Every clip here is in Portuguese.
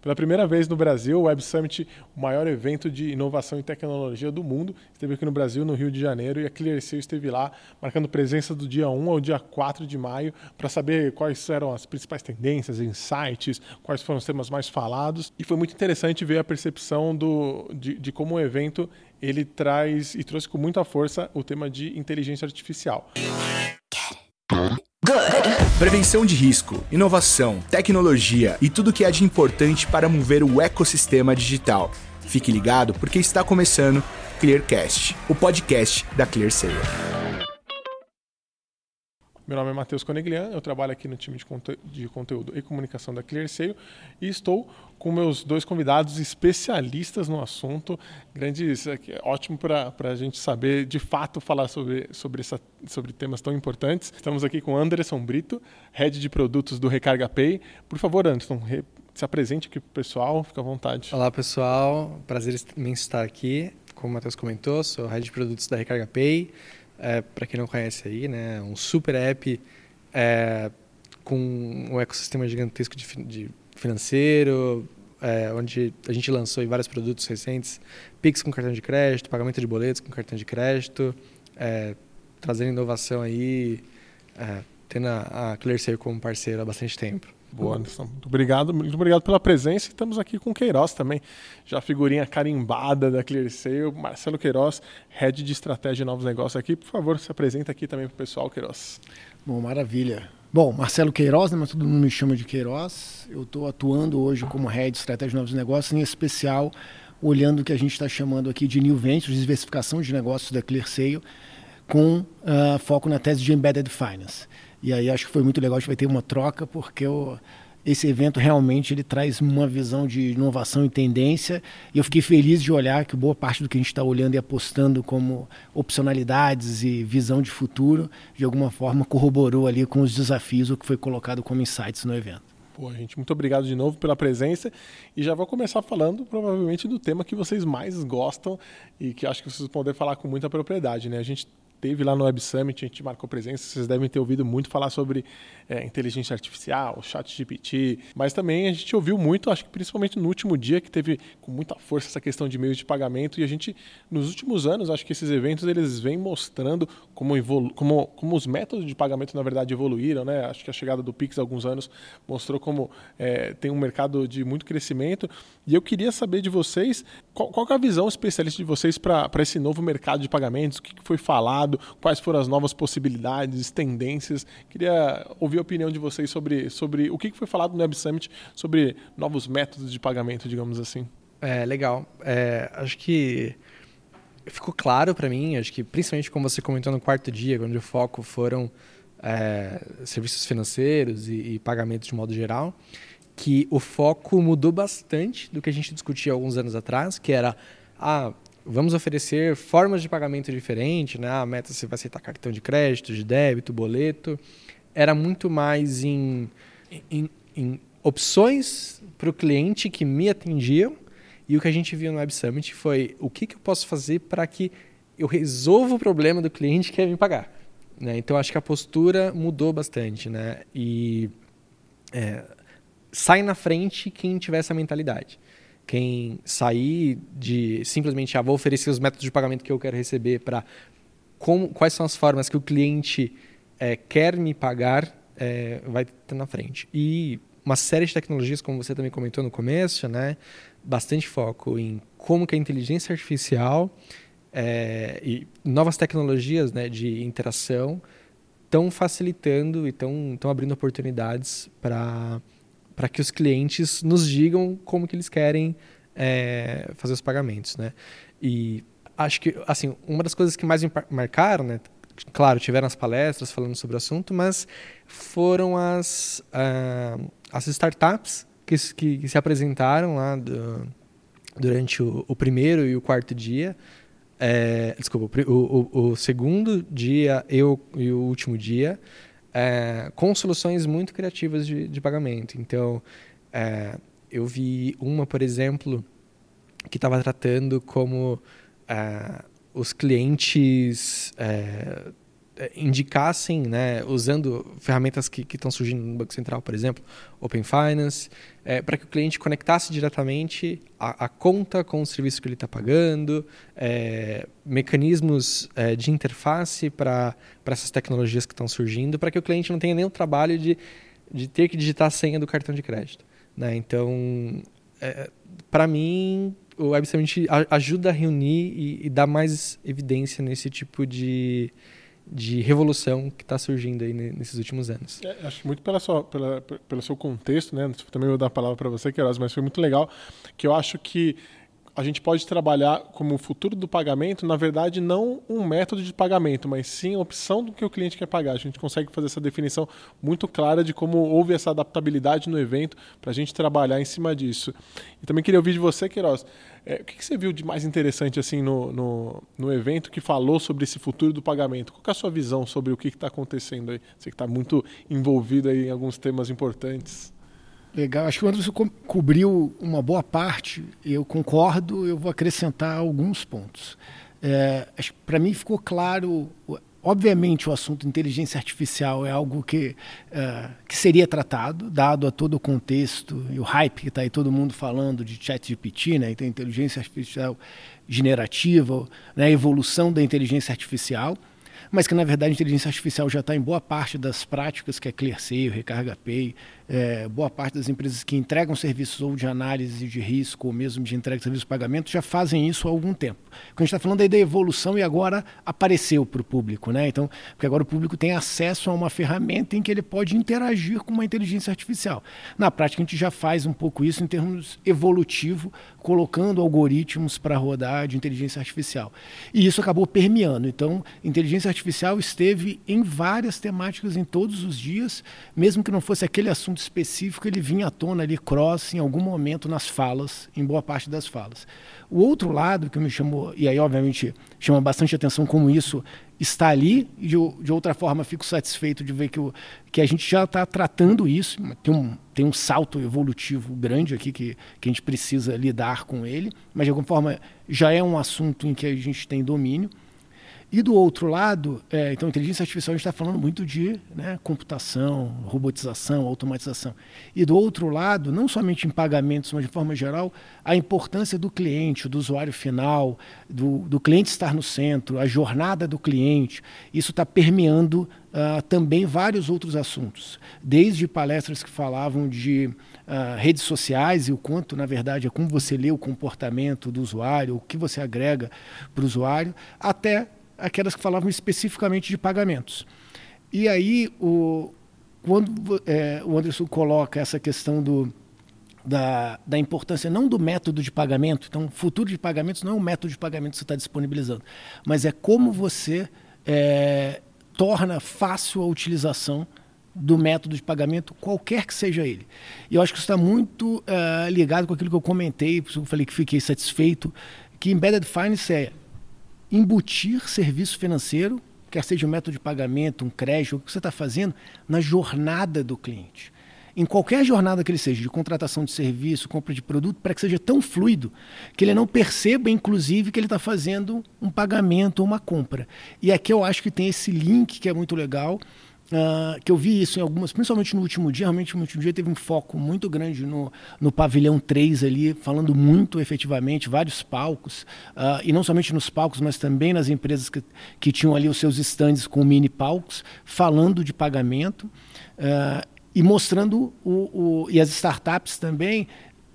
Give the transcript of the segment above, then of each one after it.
Pela primeira vez no Brasil, o Web Summit, o maior evento de inovação e tecnologia do mundo, esteve aqui no Brasil, no Rio de Janeiro, e a ClearSale esteve lá, marcando presença do dia 1 ao dia 4 de maio, para saber quais eram as principais tendências, insights, quais foram os temas mais falados. E foi muito interessante ver a percepção do, de, de como o evento ele traz e trouxe com muita força o tema de inteligência artificial. Prevenção de risco, inovação, tecnologia e tudo que há de importante para mover o ecossistema digital. Fique ligado porque está começando Clearcast, o podcast da ClearSale. Meu nome é Matheus Coneglian, eu trabalho aqui no time de, conte de conteúdo e comunicação da ClearSale e estou com meus dois convidados especialistas no assunto, grandes, é ótimo para a gente saber de fato falar sobre, sobre, essa, sobre temas tão importantes. Estamos aqui com Anderson Brito, head de produtos do Recarga Pay. Por favor, Anderson, se apresente aqui para o pessoal, fica à vontade. Olá pessoal, prazer imenso estar aqui. Como o Matheus comentou, sou head de produtos da Recarga Pay é, para quem não conhece aí, né, um super app é, com um ecossistema gigantesco de, de financeiro, é, onde a gente lançou vários produtos recentes, Pix com cartão de crédito, pagamento de boletos com cartão de crédito, é, trazendo inovação aí, é, tendo a, a ClearSale como parceiro há bastante tempo. Boa, Anderson. Muito obrigado, muito obrigado pela presença. Estamos aqui com o Queiroz também, já figurinha carimbada da ClearSale. Marcelo Queiroz, Head de Estratégia e Novos Negócios aqui. Por favor, se apresenta aqui também para o pessoal, Queiroz. Bom, maravilha. Bom, Marcelo Queiroz, né, mas todo mundo me chama de Queiroz. Eu estou atuando hoje como Head de Estratégia e Novos Negócios, em especial olhando o que a gente está chamando aqui de New Ventures, diversificação de negócios da ClearSale, com uh, foco na tese de Embedded Finance. E aí acho que foi muito legal, a gente vai ter uma troca, porque eu, esse evento realmente ele traz uma visão de inovação e tendência. E eu fiquei feliz de olhar que boa parte do que a gente está olhando e apostando como opcionalidades e visão de futuro, de alguma forma corroborou ali com os desafios, o que foi colocado como insights no evento. Pô, gente, muito obrigado de novo pela presença e já vou começar falando provavelmente do tema que vocês mais gostam e que acho que vocês vão poder falar com muita propriedade, né? A gente teve lá no Web Summit, a gente marcou presença, vocês devem ter ouvido muito falar sobre é, inteligência artificial, chat GPT, mas também a gente ouviu muito, acho que principalmente no último dia, que teve com muita força essa questão de meios de pagamento, e a gente, nos últimos anos, acho que esses eventos, eles vêm mostrando como, como, como os métodos de pagamento, na verdade, evoluíram, né? Acho que a chegada do Pix há alguns anos mostrou como é, tem um mercado de muito crescimento, e eu queria saber de vocês, qual, qual é a visão especialista de vocês para esse novo mercado de pagamentos, o que foi falado, quais foram as novas possibilidades, tendências. Queria ouvir a opinião de vocês sobre, sobre o que foi falado no Web Summit sobre novos métodos de pagamento, digamos assim. É, legal. É, acho que ficou claro para mim, acho que principalmente como você comentou no quarto dia, onde o foco foram é, serviços financeiros e, e pagamentos de modo geral, que o foco mudou bastante do que a gente discutia alguns anos atrás, que era ah, vamos oferecer formas de pagamento diferentes, né? A meta você vai aceitar cartão de crédito, de débito, boleto. Era muito mais em, em, em opções para o cliente que me atendiam. E o que a gente viu no Web Summit foi o que, que eu posso fazer para que eu resolva o problema do cliente que quer me pagar. Né? Então acho que a postura mudou bastante, né? E é, sai na frente quem tiver essa mentalidade quem sair de simplesmente ah, vou oferecer os métodos de pagamento que eu quero receber para quais são as formas que o cliente é, quer me pagar é, vai estar na frente. E uma série de tecnologias como você também comentou no começo né bastante foco em como que a inteligência artificial é, e novas tecnologias né, de interação estão facilitando e estão abrindo oportunidades para para que os clientes nos digam como que eles querem é, fazer os pagamentos, né? E acho que, assim, uma das coisas que mais me marcaram, né? Claro, tiveram as palestras falando sobre o assunto, mas foram as, uh, as startups que, que, que, se apresentaram lá do, durante o, o, primeiro e o quarto dia. É, desculpa, o, o, o, segundo dia e o, e o último dia é, com soluções muito criativas de, de pagamento. Então, é, eu vi uma, por exemplo, que estava tratando como é, os clientes é, indicassem, né, usando ferramentas que estão surgindo no Banco Central, por exemplo, Open Finance, é, para que o cliente conectasse diretamente a, a, conta com o serviço que ele está pagando, é, mecanismos é, de interface para essas tecnologias que estão surgindo, para que o cliente não tenha o trabalho de, de ter que digitar a senha do cartão de crédito. Né? Então, é, para mim, o Web Summit ajuda a reunir e, e dar mais evidência nesse tipo de de revolução que está surgindo aí nesses últimos anos. É, acho muito pela sua, pela, pelo seu contexto, né? Também vou dar a palavra para você, Queiroz, mas foi muito legal que eu acho que a gente pode trabalhar como o futuro do pagamento, na verdade, não um método de pagamento, mas sim a opção do que o cliente quer pagar. A gente consegue fazer essa definição muito clara de como houve essa adaptabilidade no evento para a gente trabalhar em cima disso. E também queria ouvir de você, Queiroz, é, o que, que, você viu de mais interessante assim no, no, no, evento que falou sobre esse futuro do pagamento? Qual é a sua visão sobre o que está acontecendo aí? Você que está muito envolvido aí em alguns temas importantes. Legal, acho que o Anderson co cobriu uma boa parte, eu concordo, eu vou acrescentar alguns pontos. É, Para mim ficou claro, obviamente o assunto inteligência artificial é algo que, uh, que seria tratado, dado a todo o contexto e o hype que está aí todo mundo falando de chat GPT, né, então inteligência artificial generativa, né, a evolução da inteligência artificial mas que na verdade a inteligência artificial já está em boa parte das práticas que é ClearSale, Recarga Pay, é, boa parte das empresas que entregam serviços ou de análise de risco ou mesmo de entrega de serviços de pagamento já fazem isso há algum tempo. Quando a gente está falando aí da evolução e agora apareceu para o público, né? Então, porque agora o público tem acesso a uma ferramenta em que ele pode interagir com uma inteligência artificial. Na prática, a gente já faz um pouco isso em termos evolutivo, colocando algoritmos para rodar de inteligência artificial. E isso acabou permeando. Então, inteligência artificial esteve em várias temáticas em todos os dias, mesmo que não fosse aquele assunto assunto específico, ele vinha à tona ali, cross, em algum momento nas falas, em boa parte das falas. O outro lado que me chamou, e aí obviamente chama bastante atenção como isso está ali, e de, de outra forma fico satisfeito de ver que, o, que a gente já está tratando isso, tem um, tem um salto evolutivo grande aqui que, que a gente precisa lidar com ele, mas de alguma forma já é um assunto em que a gente tem domínio. E do outro lado, é, então, inteligência artificial, a gente está falando muito de né, computação, robotização, automatização. E do outro lado, não somente em pagamentos, mas de forma geral, a importância do cliente, do usuário final, do, do cliente estar no centro, a jornada do cliente. Isso está permeando uh, também vários outros assuntos, desde palestras que falavam de uh, redes sociais e o quanto, na verdade, é como você lê o comportamento do usuário, o que você agrega para o usuário, até aquelas que falavam especificamente de pagamentos. E aí, o, quando é, o Anderson coloca essa questão do, da, da, importância não do método de pagamento, então, futuro de pagamentos não é o método de pagamento que você está disponibilizando, mas é como você é, torna fácil a utilização do método de pagamento, qualquer que seja ele. E eu acho que isso está muito uh, ligado com aquilo que eu comentei, eu falei que fiquei satisfeito, que Embedded Finance é embutir serviço financeiro, quer seja um método de pagamento, um crédito, o que você está fazendo, na jornada do cliente. Em qualquer jornada que ele seja, de contratação de serviço, compra de produto, para que seja tão fluido que ele não perceba, inclusive, que ele está fazendo um pagamento ou uma compra. E aqui eu acho que tem esse link que é muito legal, Uh, que eu vi isso em algumas, principalmente no último dia, realmente no último dia teve um foco muito grande no, no pavilhão 3 ali, falando muito efetivamente, vários palcos, uh, e não somente nos palcos, mas também nas empresas que, que tinham ali os seus estandes com mini palcos, falando de pagamento uh, e mostrando o, o, e as startups também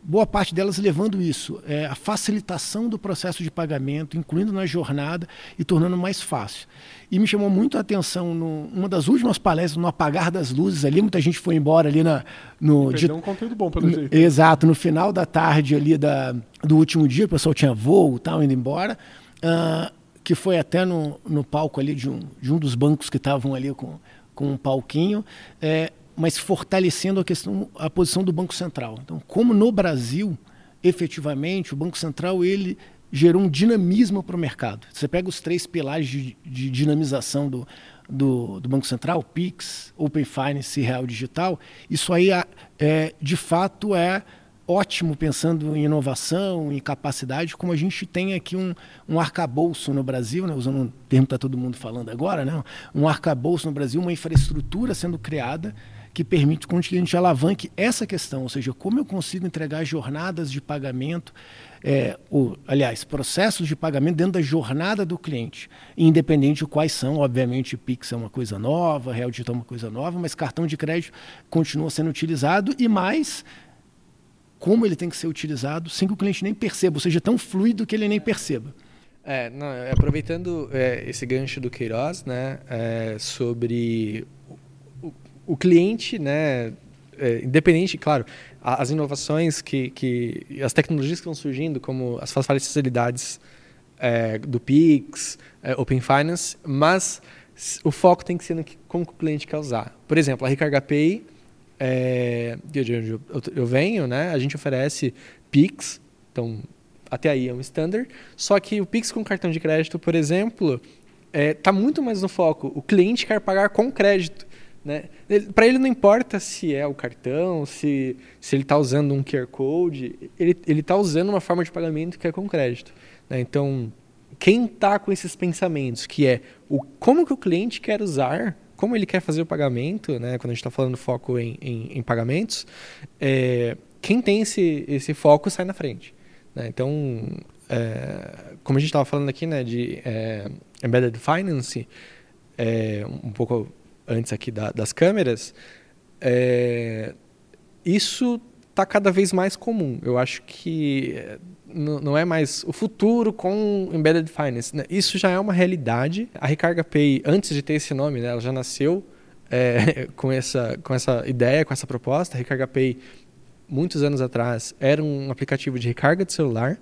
boa parte delas levando isso, é, a facilitação do processo de pagamento, incluindo na jornada e tornando mais fácil. E me chamou muito a atenção no, uma das últimas palestras, no apagar das luzes ali, muita gente foi embora ali na, no... De, um conteúdo bom, pelo jeito. Exato, no final da tarde ali da, do último dia, o pessoal tinha voo e tal, indo embora, uh, que foi até no, no palco ali de um, de um dos bancos que estavam ali com, com um palquinho, é, mas fortalecendo a questão, a posição do Banco Central. Então, como no Brasil, efetivamente, o Banco Central ele gerou um dinamismo para o mercado. Você pega os três pilares de, de dinamização do, do, do, Banco Central, PIX, Open Finance e Real Digital, isso aí, é, de fato, é ótimo pensando em inovação, em capacidade, como a gente tem aqui um, um arcabouço no Brasil, né, usando um termo que está todo mundo falando agora, né, um arcabouço no Brasil, uma infraestrutura sendo criada que permite que a gente alavanque essa questão, ou seja, como eu consigo entregar jornadas de pagamento, é, o, aliás, processos de pagamento dentro da jornada do cliente, independente de quais são. Obviamente, Pix é uma coisa nova, Real Digital é uma coisa nova, mas cartão de crédito continua sendo utilizado e mais como ele tem que ser utilizado sem que o cliente nem perceba, ou seja, tão fluido que ele nem perceba. É, não, aproveitando é, esse gancho do Queiroz, né, é, sobre o, cliente, né, é, independente, claro, as inovações que, que, as tecnologias que estão surgindo, como as facilidades é, do Pix, é, Open Finance, mas o foco tem que ser no que, como o cliente quer usar. Por exemplo, a Recarga Pay é, de onde eu, eu, venho, né, a gente oferece Pix, então até aí é um standard, só que o Pix com cartão de crédito, por exemplo, está é, muito mais no foco. O cliente quer pagar com crédito. Né? Para ele não importa se é o cartão, se, se ele está usando um QR Code, ele está usando uma forma de pagamento que é com crédito. Né? Então, quem está com esses pensamentos, que é o, como que o cliente quer usar como ele quer fazer o pagamento, né, quando a gente está falando foco em, em, em pagamentos, é, quem tem esse, esse foco sai na frente. Né? Então, é, como a gente estava falando aqui né, de é, Embedded Finance, é, um pouco antes aqui da, das câmeras, é, isso está cada vez mais comum. Eu acho que não é mais o futuro com Embedded Finance. Né? Isso já é uma realidade. A Recarga Pay, antes de ter esse nome, né, ela já nasceu é, com, essa, com essa ideia, com essa proposta. A Recarga Pay, muitos anos atrás, era um aplicativo de recarga de celular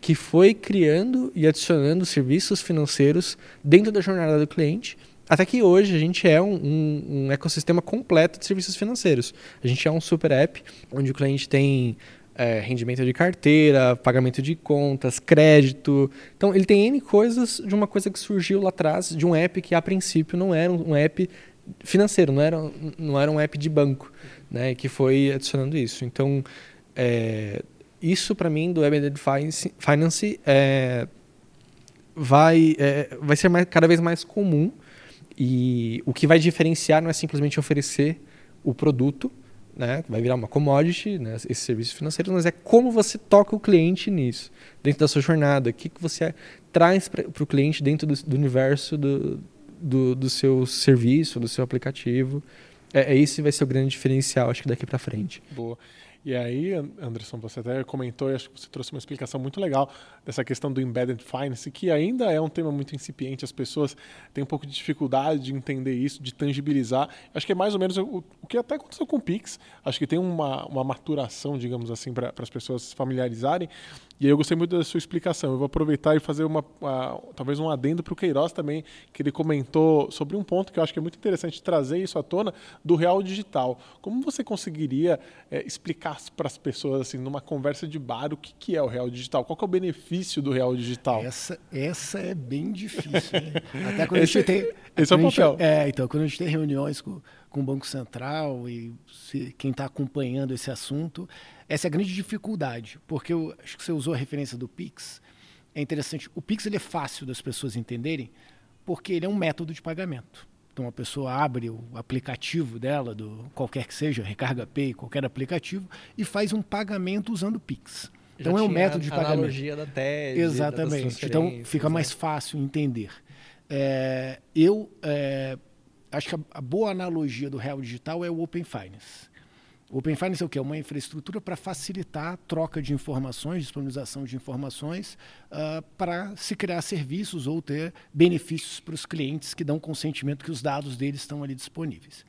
que foi criando e adicionando serviços financeiros dentro da jornada do cliente. Até que hoje a gente é um, um, um ecossistema completo de serviços financeiros. A gente é um super app onde o cliente tem é, rendimento de carteira, pagamento de contas, crédito. Então, ele tem N coisas de uma coisa que surgiu lá atrás, de um app que a princípio não era um app financeiro, não era, não era um app de banco, né, que foi adicionando isso. Então, é, isso para mim do Embedded Finance é, vai, é, vai ser mais, cada vez mais comum e o que vai diferenciar não é simplesmente oferecer o produto, né? Vai virar uma commodity, né? Esses serviços financeiros, mas é como você toca o cliente nisso, dentro da sua jornada, o que, que você traz para o cliente dentro do, do universo do, do, do, seu serviço, do seu aplicativo. É, é esse vai ser o grande diferencial, acho que daqui para frente. Boa. E aí, Anderson, você até comentou e acho que você trouxe uma explicação muito legal dessa questão do embedded finance, que ainda é um tema muito incipiente, as pessoas têm um pouco de dificuldade de entender isso, de tangibilizar. Acho que é mais ou menos o, o que até aconteceu com o Pix. Acho que tem uma, uma maturação, digamos assim, para as pessoas familiarizarem. E aí eu gostei muito da sua explicação. Eu vou aproveitar e fazer uma, uma talvez um adendo para o Queiroz também, que ele comentou sobre um ponto que eu acho que é muito interessante trazer isso à tona do real digital. Como você conseguiria é, explicar para as pessoas assim, numa conversa de bar, o que, que é o real digital? Qual é o benefício do real digital? Essa, essa é bem difícil. Né? Até quando esse, a gente tem, esse é o papel. Gente, é, então quando a gente tem reuniões com, com o Banco Central e se, quem está acompanhando esse assunto essa é a grande dificuldade, porque eu acho que você usou a referência do Pix. É interessante. O Pix ele é fácil das pessoas entenderem, porque ele é um método de pagamento. Então a pessoa abre o aplicativo dela, do qualquer que seja, Recarga Pay, qualquer aplicativo, e faz um pagamento usando o Pix. Então é um método de pagamento. analogia da TED. Exatamente. Então fica mais né? fácil entender. É, eu é, acho que a, a boa analogia do real digital é o Open Finance. O Open Finance é o que? É uma infraestrutura para facilitar a troca de informações, disponibilização de informações, uh, para se criar serviços ou ter benefícios para os clientes que dão consentimento que os dados deles estão ali disponíveis.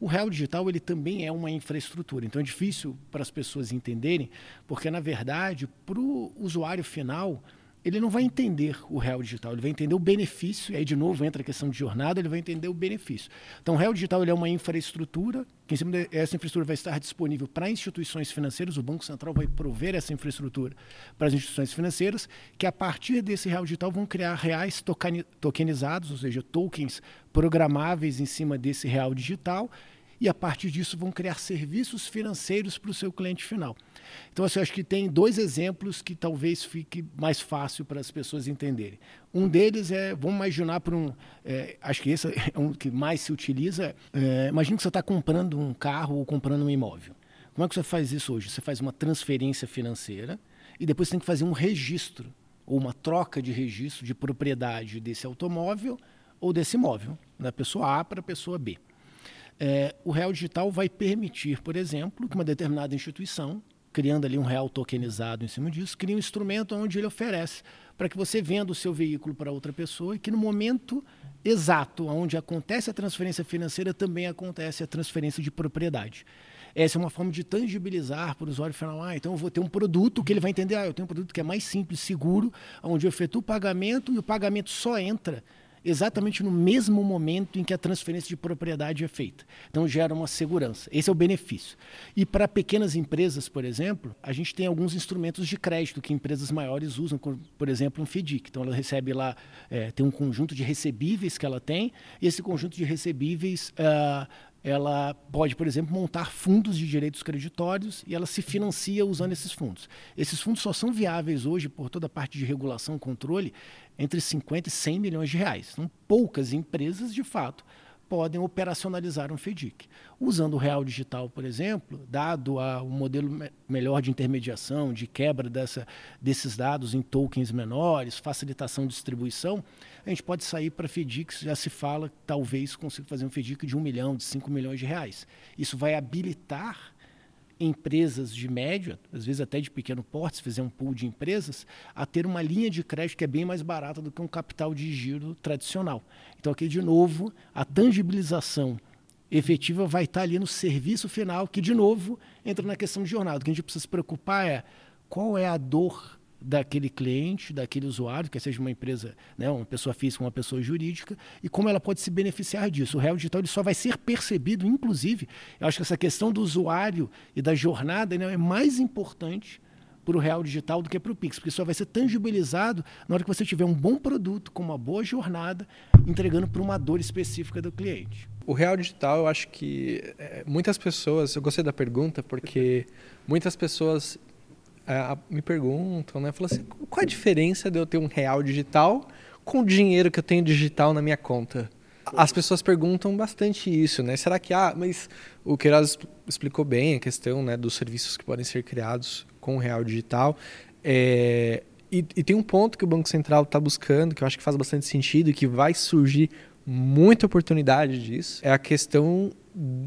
O Real Digital ele também é uma infraestrutura, então é difícil para as pessoas entenderem, porque na verdade, para o usuário final, ele não vai entender o real digital, ele vai entender o benefício, e aí de novo entra a questão de jornada, ele vai entender o benefício. Então, o real digital é uma infraestrutura, que em cima dessa infraestrutura vai estar disponível para instituições financeiras, o Banco Central vai prover essa infraestrutura para as instituições financeiras, que a partir desse real digital vão criar reais tokenizados, ou seja, tokens programáveis em cima desse real digital, e a partir disso vão criar serviços financeiros para o seu cliente final. Então, assim, eu acho que tem dois exemplos que talvez fique mais fácil para as pessoas entenderem. Um deles é, vamos imaginar por um, é, acho que esse é um que mais se utiliza. É, imagina que você está comprando um carro ou comprando um imóvel. Como é que você faz isso hoje? Você faz uma transferência financeira e depois você tem que fazer um registro ou uma troca de registro de propriedade desse automóvel ou desse imóvel, da pessoa A para a pessoa B. É, o real digital vai permitir, por exemplo, que uma determinada instituição, criando ali um real tokenizado em cima disso, crie um instrumento onde ele oferece para que você venda o seu veículo para outra pessoa e que no momento exato onde acontece a transferência financeira também acontece a transferência de propriedade. Essa é uma forma de tangibilizar para o usuário final. Ah, então eu vou ter um produto que ele vai entender. Ah, eu tenho um produto que é mais simples, seguro, onde eu efetuo o pagamento e o pagamento só entra exatamente no mesmo momento em que a transferência de propriedade é feita. Então gera uma segurança. Esse é o benefício. E para pequenas empresas, por exemplo, a gente tem alguns instrumentos de crédito que empresas maiores usam, por exemplo, um FDIC. Então ela recebe lá, é, tem um conjunto de recebíveis que ela tem, e esse conjunto de recebíveis uh, ela pode, por exemplo, montar fundos de direitos creditórios e ela se financia usando esses fundos. Esses fundos só são viáveis hoje por toda a parte de regulação controle entre 50 e 100 milhões de reais. São poucas empresas, de fato, podem operacionalizar um FDIC. Usando o real digital, por exemplo, dado a, um modelo me melhor de intermediação, de quebra dessa, desses dados em tokens menores, facilitação de distribuição, a gente pode sair para FDICs, já se fala, talvez consiga fazer um FDIC de um milhão, de cinco milhões de reais. Isso vai habilitar empresas de média, às vezes até de pequeno porte, se fizer um pool de empresas, a ter uma linha de crédito que é bem mais barata do que um capital de giro tradicional. Então, aqui, de novo, a tangibilização efetiva vai estar ali no serviço final, que, de novo, entra na questão de jornada. O que a gente precisa se preocupar é qual é a dor daquele cliente, daquele usuário, quer seja uma empresa, né, uma pessoa física, uma pessoa jurídica, e como ela pode se beneficiar disso. O real digital ele só vai ser percebido, inclusive, eu acho que essa questão do usuário e da jornada né, é mais importante para o real digital do que para o Pix, porque só vai ser tangibilizado na hora que você tiver um bom produto com uma boa jornada, entregando para uma dor específica do cliente. O real digital, eu acho que é, muitas pessoas, eu gostei da pergunta porque muitas pessoas é, me perguntam, né? Falam assim, qual a diferença de eu ter um real digital com o dinheiro que eu tenho digital na minha conta? As pessoas perguntam bastante isso, né? Será que, ah, mas o Queiroz explicou bem a questão né, dos serviços que podem ser criados com o real digital. É, e, e, tem um ponto que o Banco Central está buscando, que eu acho que faz bastante sentido e que vai surgir muita oportunidade disso, é a questão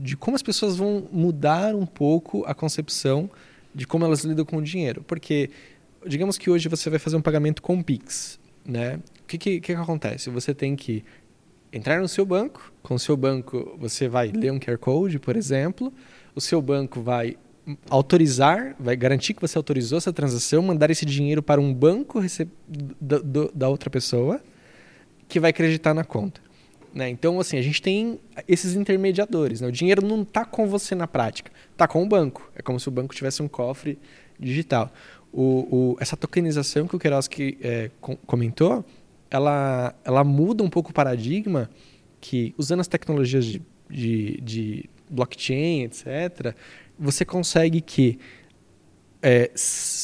de como as pessoas vão mudar um pouco a concepção de como elas lidam com o dinheiro. Porque, digamos que hoje você vai fazer um pagamento com Pix, né? O que, que, que acontece? Você tem que entrar no seu banco, com o seu banco você vai ler um QR Code, por exemplo, o seu banco vai autorizar, vai garantir que você autorizou essa transação, mandar esse dinheiro para um banco da, da outra pessoa, que vai acreditar na conta. Né? Então, assim, a gente tem esses intermediadores. Né? O dinheiro não está com você na prática, está com o banco. É como se o banco tivesse um cofre digital. O, o, essa tokenização que o Keroski é, comentou, ela, ela muda um pouco o paradigma que, usando as tecnologias de, de, de blockchain, etc., você consegue que é,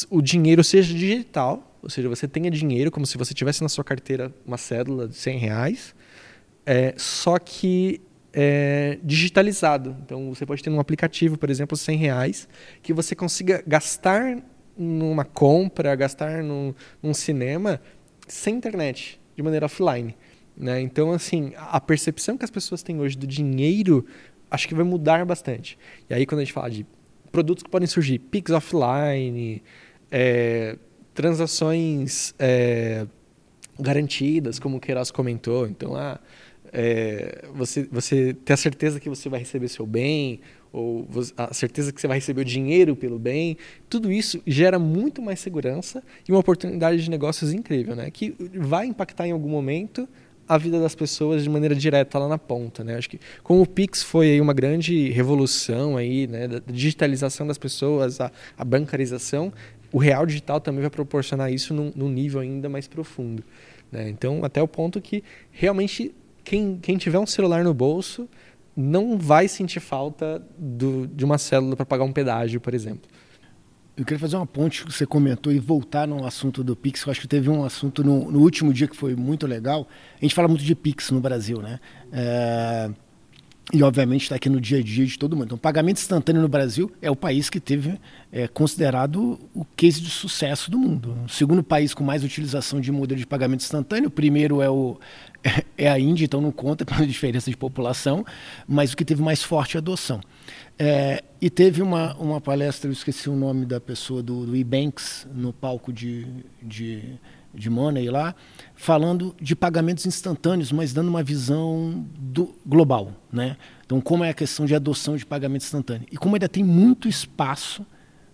o dinheiro seja digital, ou seja, você tenha dinheiro como se você tivesse na sua carteira uma cédula de 100 reais, é, só que é, digitalizado. Então você pode ter um aplicativo, por exemplo, 100 reais, que você consiga gastar numa compra, gastar num, num cinema sem internet, de maneira offline. Né? Então, assim, a percepção que as pessoas têm hoje do dinheiro acho que vai mudar bastante. E aí, quando a gente fala de produtos que podem surgir, Pix offline, é, transações é, garantidas, como o Queiroz comentou. Então, ah, é, você, você ter a certeza que você vai receber seu bem, ou a certeza que você vai receber o dinheiro pelo bem, tudo isso gera muito mais segurança e uma oportunidade de negócios incrível, né? que vai impactar em algum momento a vida das pessoas de maneira direta lá na ponta, né? Acho que como o Pix foi uma grande revolução aí, né, da digitalização das pessoas, a, a bancarização, o real digital também vai proporcionar isso num, num nível ainda mais profundo. Né? Então, até o ponto que realmente quem, quem tiver um celular no bolso não vai sentir falta do, de uma célula para pagar um pedágio, por exemplo. eu queria fazer uma ponte que você comentou e voltar no assunto do Pix. Eu acho que teve um assunto no, no último dia que foi muito legal. A gente fala muito de Pix no Brasil, né? É, e obviamente está aqui no dia a dia de todo mundo. Então, pagamento instantâneo no Brasil é o país que teve é, considerado o case de sucesso do mundo. O segundo país com mais utilização de modelo de pagamento instantâneo, o primeiro é, o, é a Índia, então não conta pela diferença de população, mas o que teve mais forte adoção. É, e teve uma, uma palestra, eu esqueci o nome da pessoa, do, do E-Banks, no palco de, de de Money lá, falando de pagamentos instantâneos, mas dando uma visão do, global. Né? Então, como é a questão de adoção de pagamento instantâneo. E como ainda tem muito espaço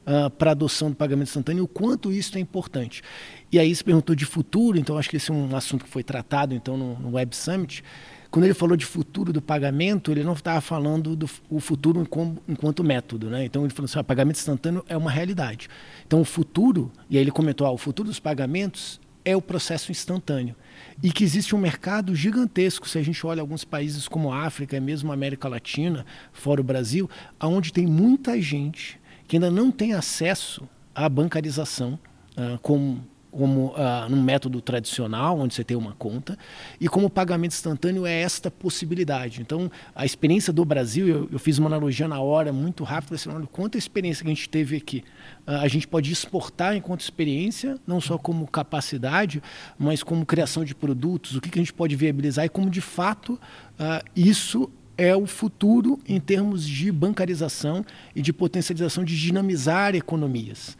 uh, para adoção do pagamento instantâneo, o quanto isso é importante. E aí se perguntou de futuro, então acho que esse é um assunto que foi tratado então no, no Web Summit. Quando ele falou de futuro do pagamento, ele não estava falando do o futuro enquanto método. Né? Então ele falou assim, o pagamento instantâneo é uma realidade. Então o futuro, e aí ele comentou, ah, o futuro dos pagamentos é o processo instantâneo. E que existe um mercado gigantesco, se a gente olha alguns países como a África, mesmo a América Latina, fora o Brasil, onde tem muita gente que ainda não tem acesso à bancarização, uh, como como uh, num método tradicional, onde você tem uma conta, e como pagamento instantâneo é esta possibilidade. Então, a experiência do Brasil, eu, eu fiz uma analogia na hora, muito rápido, assim, olha, quanta experiência que a gente teve aqui. Uh, a gente pode exportar enquanto experiência, não só como capacidade, mas como criação de produtos, o que, que a gente pode viabilizar e como, de fato, isso é o futuro em termos de bancarização e de potencialização de dinamizar economias.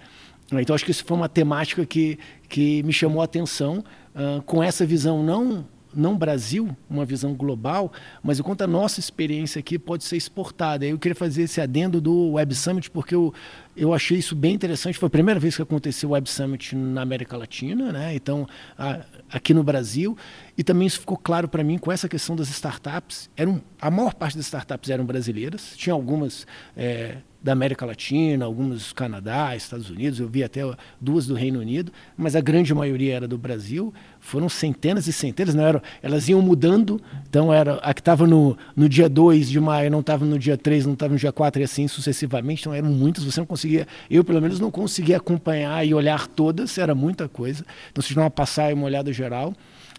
Então, acho que isso foi uma temática que, que me chamou a atenção, uh, com essa visão não não Brasil, uma visão global, mas o quanto a nossa experiência aqui pode ser exportada. Eu queria fazer esse adendo do Web Summit, porque eu, eu achei isso bem interessante. Foi a primeira vez que aconteceu o Web Summit na América Latina, né? então a, aqui no Brasil. E também isso ficou claro para mim com essa questão das startups. Eram, a maior parte das startups eram brasileiras, tinha algumas. É, da América Latina, alguns do Canadá, Estados Unidos, eu vi até duas do Reino Unido, mas a grande maioria era do Brasil. Foram centenas e centenas, não eram, elas iam mudando, então era a que estava no, no dia 2 de maio, não estava no dia 3, não estava no dia 4 e assim sucessivamente, então eram muitas, você não conseguia, eu pelo menos não conseguia acompanhar e olhar todas, era muita coisa. Então se uma passar uma olhada geral.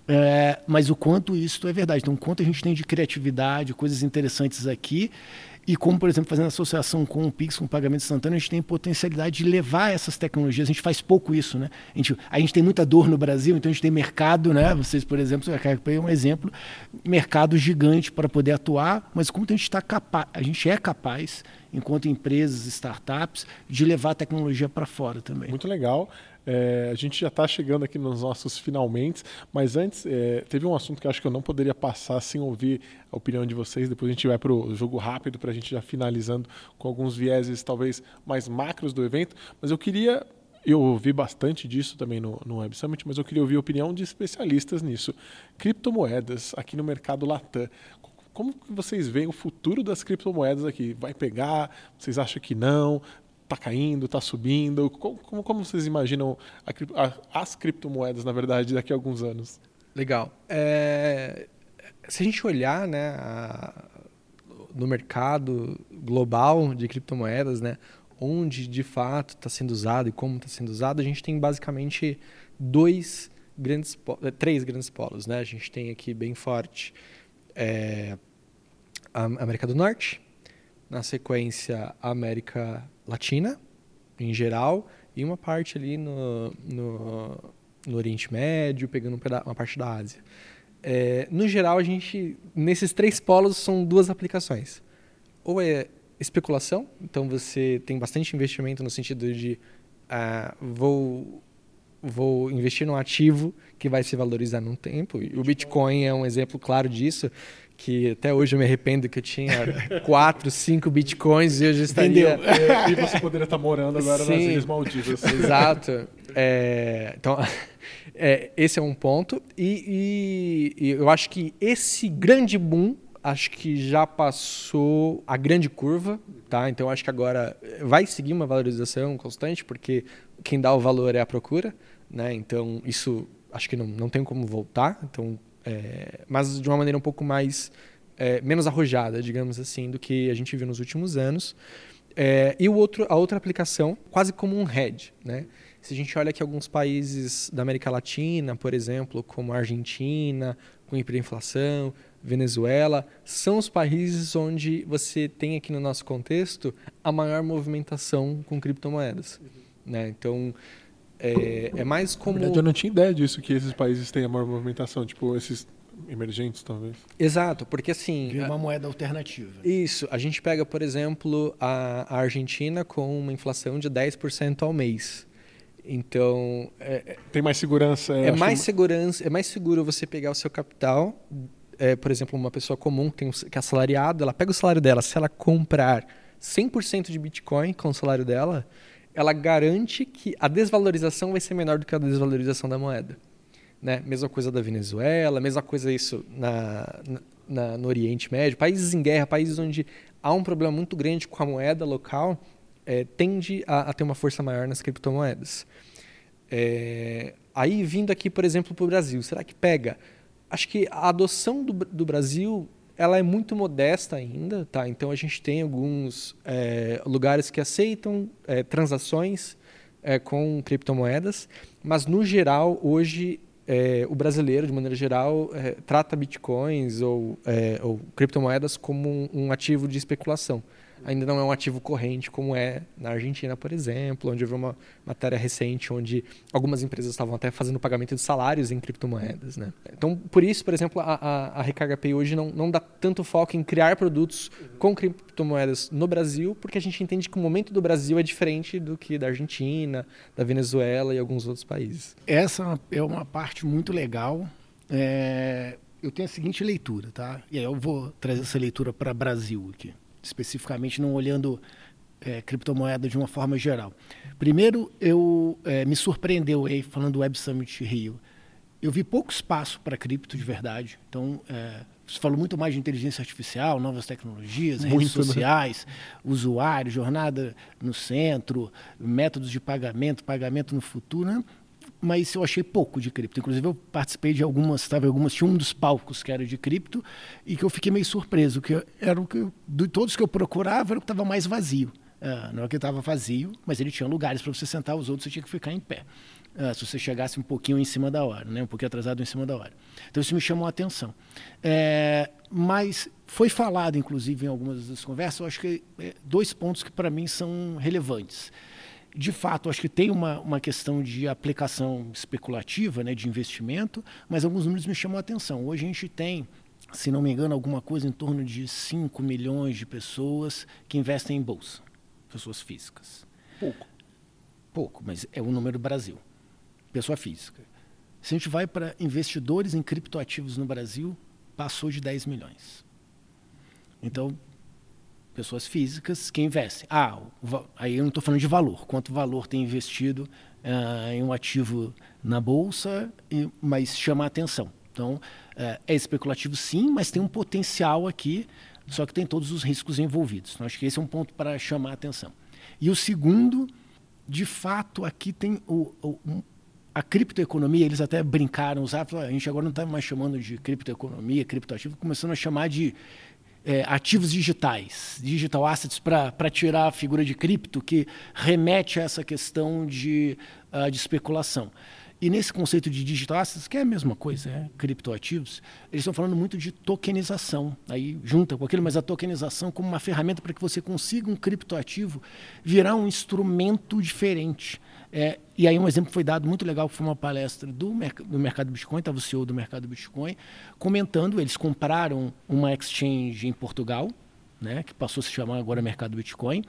É, mas o quanto isso é verdade. Então, o quanto a gente tem de criatividade, coisas interessantes aqui, e como, por exemplo, fazendo associação com o Pix, com o pagamento instantâneo, a gente tem potencialidade de levar essas tecnologias. A gente faz pouco isso, né? A gente, a gente tem muita dor no Brasil, então a gente tem mercado, né? Vocês, por exemplo, é um exemplo, mercado gigante para poder atuar, mas como a gente está capaz, a gente é capaz, enquanto empresas, startups, de levar a tecnologia para fora também. Muito legal. É, a gente já está chegando aqui nos nossos finalmente, mas antes, é, teve um assunto que eu acho que eu não poderia passar sem ouvir a opinião de vocês. Depois a gente vai para o jogo rápido, para a gente já finalizando com alguns vieses talvez mais macros do evento. Mas eu queria eu ouvi bastante disso também no, no Web Summit, mas eu queria ouvir a opinião de especialistas nisso. Criptomoedas aqui no mercado Latam. Como vocês veem o futuro das criptomoedas aqui? Vai pegar? Vocês acham que não? Está caindo, está subindo? Como, como, vocês imaginam a, a, as criptomoedas, na verdade, daqui a alguns anos? Legal. É, se a gente olhar né, a, no mercado global de criptomoedas, né, onde de fato está sendo usado e como está sendo usado, a gente tem basicamente dois grandes, é, três grandes polos. Né? A gente tem aqui bem forte é, a América do Norte, na sequência a América Latina, em geral, e uma parte ali no, no, no Oriente Médio, pegando uma parte da Ásia. É, no geral, a gente, nesses três polos, são duas aplicações. Ou é especulação, então você tem bastante investimento no sentido de uh, vou, vou investir num ativo que vai se valorizar num tempo. E o Bitcoin é um exemplo claro disso que até hoje eu me arrependo que eu tinha quatro, cinco bitcoins e já estaria... É, e você poderia estar morando agora Sim, nas Ilhas Maldivas. Exato. É, então, é, esse é um ponto. E, e, e, eu acho que esse grande boom, acho que já passou a grande curva, tá? Então, acho que agora vai seguir uma valorização constante, porque quem dá o valor é a procura, né? Então, isso acho que não, não tem como voltar. Então, é, mas de uma maneira um pouco mais é, menos arrojada, digamos assim, do que a gente viu nos últimos anos. É, e o outro, a outra aplicação, quase como um hedge. Né? Se a gente olha que alguns países da América Latina, por exemplo, como a Argentina, com hiperinflação, Venezuela, são os países onde você tem aqui no nosso contexto a maior movimentação com criptomoedas. Uhum. Né? Então, é, é, mais como. Na verdade, eu não tinha ideia disso, que esses países têm a maior movimentação, tipo esses emergentes, talvez. Exato, porque assim. Vira uma moeda alternativa. Isso. A gente pega, por exemplo, a, Argentina com uma inflação de 10% ao mês. Então. É, é, Tem mais segurança. É, mais segurança, é mais seguro você pegar o seu capital. É, por exemplo, uma pessoa comum que, tem, que é assalariada, ela pega o salário dela, se ela comprar 100% de Bitcoin com o salário dela, ela garante que a desvalorização vai ser menor do que a desvalorização da moeda. Né? Mesma coisa da Venezuela, mesma coisa isso na, na, no Oriente Médio. Países em guerra, países onde há um problema muito grande com a moeda local, é, tende a, a, ter uma força maior nas criptomoedas. É, aí, vindo aqui, por exemplo, para o Brasil, será que pega? Acho que a adoção do, do, Brasil ela é muito modesta ainda, tá? Então a gente tem alguns é, lugares que aceitam é, transações é, com criptomoedas, mas no geral hoje é, o brasileiro, de maneira geral, é, trata bitcoins ou, é, ou criptomoedas como um, um, ativo de especulação ainda não é um ativo corrente como é na Argentina, por exemplo, onde houve uma matéria recente onde algumas empresas estavam até fazendo pagamento de salários em criptomoedas. Né? Então, por isso, por exemplo, a, a, a Recarga Pay hoje não, não dá tanto foco em criar produtos com criptomoedas no Brasil, porque a gente entende que o momento do Brasil é diferente do que da Argentina, da Venezuela e alguns outros países. Essa é uma parte muito legal. É... Eu tenho a seguinte leitura, tá? E aí eu vou trazer essa leitura para Brasil aqui especificamente não olhando é, criptomoeda de uma forma geral. Primeiro, eu é, me surpreendeu aí falando do Web Summit Rio. Eu vi pouco espaço para cripto de verdade. Então, é, você falou muito mais de inteligência artificial, novas tecnologias, muito, redes né? sociais, né? usuário, jornada no centro, métodos de pagamento, pagamento no futuro. Né? Mas eu achei pouco de cripto. Inclusive, eu participei de algumas, estava algumas, tinha um dos palcos que era de cripto e que eu fiquei meio surpreso, que era o que, de todos que eu procurava, era o que estava mais vazio. Uh, não é que estava vazio, mas ele tinha lugares para você sentar, os outros você tinha que ficar em pé. Uh, se você chegasse um pouquinho em cima da hora, né? um pouquinho atrasado em cima da hora. Então isso me chamou a atenção. É, mas foi falado, inclusive, em algumas das conversas, eu acho que é, dois pontos que para mim são relevantes de fato, acho que tem uma, uma questão de aplicação especulativa, né, de investimento, mas alguns números me chamam a atenção. Hoje a gente tem, se não me engano, alguma coisa em torno de 5 milhões de pessoas que investem em bolsa, pessoas físicas. Pouco. Pouco, mas é o número do Brasil. Pessoa física. Se a gente vai para investidores em criptoativos no Brasil, passou de 10 milhões. Então, pessoas físicas que investem. Ah, aí eu não estou falando de valor, quanto valor tem investido uh, em um ativo na bolsa, e, mas chama a atenção. Então, uh, é especulativo sim, mas tem um potencial aqui, só que tem todos os riscos envolvidos. Então, acho que esse é um ponto para chamar a atenção. E o segundo, de fato, aqui tem o, o um, a criptoeconomia, eles até brincaram, usavam, a gente agora não está mais chamando de criptoeconomia, criptoativo, começando a chamar de é, ativos digitais, digital assets, para tirar a figura de cripto, que remete a essa questão de, uh, de especulação. E nesse conceito de digital assets, que é a mesma coisa, é, criptoativos, eles estão falando muito de tokenização. Aí junta com aquilo, mas a tokenização como uma ferramenta para que você consiga um criptoativo virar um instrumento diferente. É, e aí um exemplo foi dado muito legal, que foi uma palestra do, do mercado Bitcoin, estava o CEO do mercado Bitcoin, comentando, eles compraram uma exchange em Portugal, né, que passou a se chamar agora Mercado Bitcoin,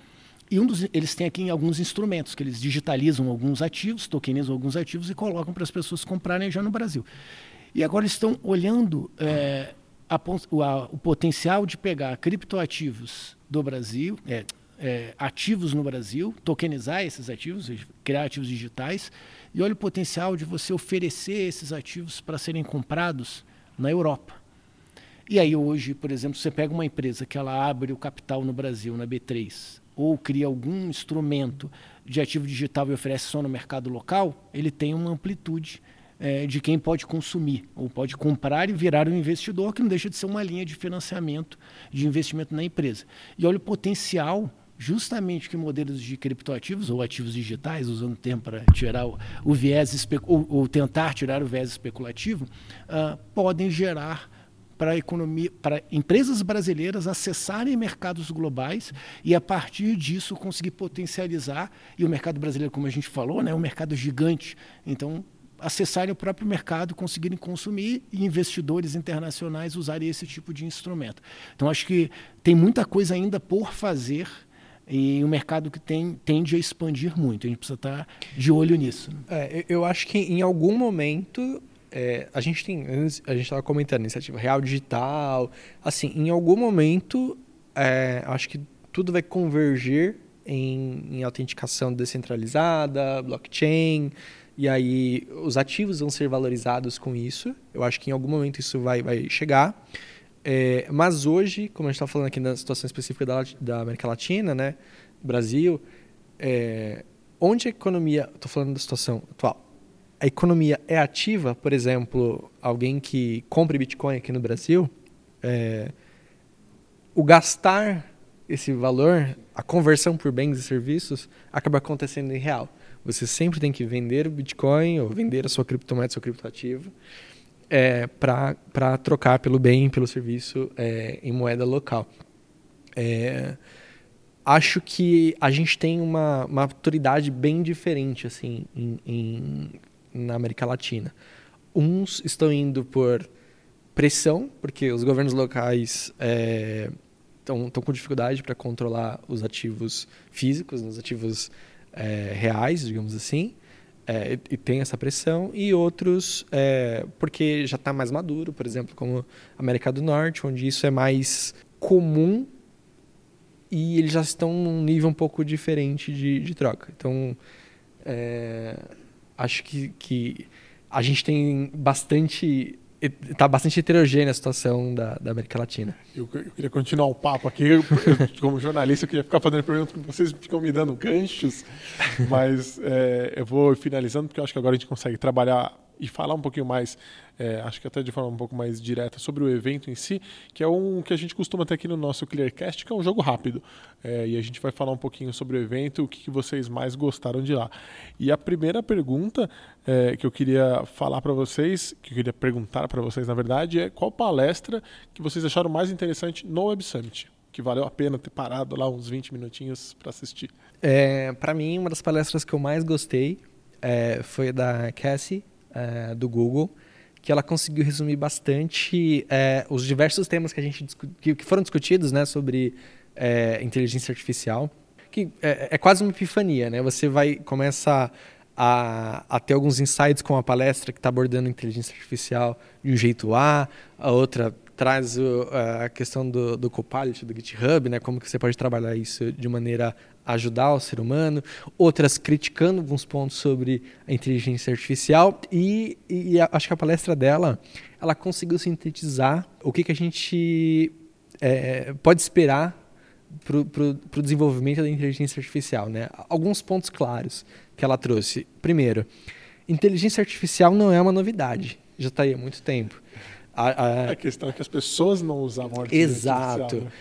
e um dos, eles têm aqui alguns instrumentos, que eles digitalizam alguns ativos, tokenizam alguns ativos e colocam para as pessoas comprarem já no Brasil. E agora estão olhando é, a, a, o potencial de pegar criptoativos do Brasil, é, é, ativos no Brasil, tokenizar esses ativos, criar ativos digitais, e olha o potencial de você oferecer esses ativos para serem comprados na Europa. E aí hoje, por exemplo, você pega uma empresa que ela abre o capital no Brasil, na B3, ou cria algum instrumento de ativo digital e oferece só no mercado local, ele tem uma amplitude é, de quem pode consumir, ou pode comprar e virar um investidor, que não deixa de ser uma linha de financiamento, de investimento na empresa. E olha o potencial justamente que modelos de criptoativos ou ativos digitais, usando o termo para tirar o, o viés ou, ou, tentar tirar o viés especulativo, uh, podem gerar para economia, para empresas brasileiras acessarem mercados globais e a partir disso conseguir potencializar e o mercado brasileiro, como a gente falou, né, é um mercado gigante. Então acessarem o próprio mercado, conseguirem consumir e investidores internacionais usarem esse tipo de instrumento. Então acho que tem muita coisa ainda por fazer e um mercado que tem, tende a expandir muito. A gente precisa estar de olho nisso. É, eu acho que em algum momento é, a gente tem, a gente estava comentando iniciativa real digital, assim, em algum momento é, acho que tudo vai convergir em, em autenticação descentralizada, blockchain, e aí os ativos vão ser valorizados com isso. Eu acho que em algum momento isso vai, vai chegar. É, mas hoje, como a gente está falando aqui na situação específica da, da América Latina, né, Brasil, é, onde a economia, estou falando da situação atual, a economia é ativa, por exemplo, alguém que compre Bitcoin aqui no Brasil, é, o gastar esse valor, a conversão por bens e serviços, acaba acontecendo em real. Você sempre tem que vender o Bitcoin ou vender a sua criptomoeda, seu criptoativo, é, para trocar pelo bem, pelo serviço é, em moeda local. É, acho que a gente tem uma, uma maturidade bem diferente assim em, em, na América Latina. Uns estão indo por pressão, porque os governos locais estão é, com dificuldade para controlar os ativos físicos, os ativos é, reais, digamos assim, é, e tem essa pressão, e outros é, porque já está mais maduro, por exemplo, como América do Norte, onde isso é mais comum e eles já estão num nível um pouco diferente de, de troca. Então, é, acho que, que a gente tem bastante está bastante heterogênea a situação da, da América Latina. Eu, eu, queria continuar o papo aqui. Eu, como jornalista, eu queria ficar fazendo perguntas que vocês ficam me dando ganchos, mas é, eu vou finalizando porque eu acho que agora a gente consegue trabalhar e falar um pouquinho mais, é, acho que até de forma um pouco mais direta, sobre o evento em si, que é um que a gente costuma ter aqui no nosso Clearcast, que é um jogo rápido. É, e a gente vai falar um pouquinho sobre o evento, o que, que vocês mais gostaram de lá. E a primeira pergunta é, que eu queria falar para vocês, que eu queria perguntar para vocês, na verdade, é qual palestra que vocês acharam mais interessante no Web Summit? Que valeu a pena ter parado lá uns 20 minutinhos para assistir. É, para mim, uma das palestras que eu mais gostei é, foi da Cassie, é, do Google, que ela conseguiu resumir bastante é, os diversos temas que a gente que, foram discutidos, né, sobre é, inteligência artificial, que é, é, quase uma epifania, né? Você vai começa a, a ter alguns insights com a palestra que está abordando inteligência artificial de um jeito A, a outra traz o, a questão do, do Copilot, do GitHub, né? como que você pode trabalhar isso de maneira ajudar o ser humano, outras criticando alguns pontos sobre a inteligência artificial e, e acho que a palestra dela ela conseguiu sintetizar o que, que a gente é, pode esperar para o desenvolvimento da inteligência artificial. Né? Alguns pontos claros que ela trouxe. Primeiro, inteligência artificial não é uma novidade, já está aí há muito tempo. A, a... a, questão é que as pessoas não usavam a Exato. Né?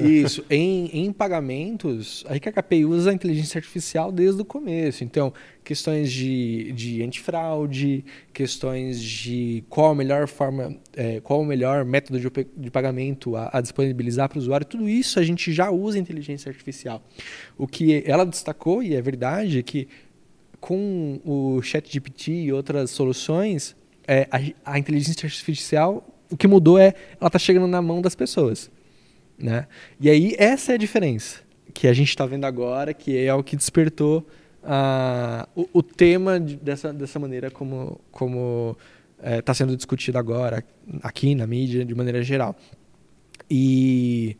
Isso. Em, em pagamentos, a RKKPI usa a inteligência artificial desde o começo. Então, questões de, de antifraude, questões de qual a melhor forma, é, qual o melhor método de, de pagamento a, a disponibilizar para o usuário, tudo isso a gente já usa inteligência artificial. O que ela destacou, e é verdade, é que com o ChatGPT e outras soluções, é, a, a, inteligência artificial, o que mudou é ela está chegando na mão das pessoas. Né? E aí essa é a diferença que a gente está vendo agora, que é o que despertou uh, o, o, tema de, dessa, dessa maneira como está como, é, tá sendo discutido agora aqui na mídia de maneira geral. E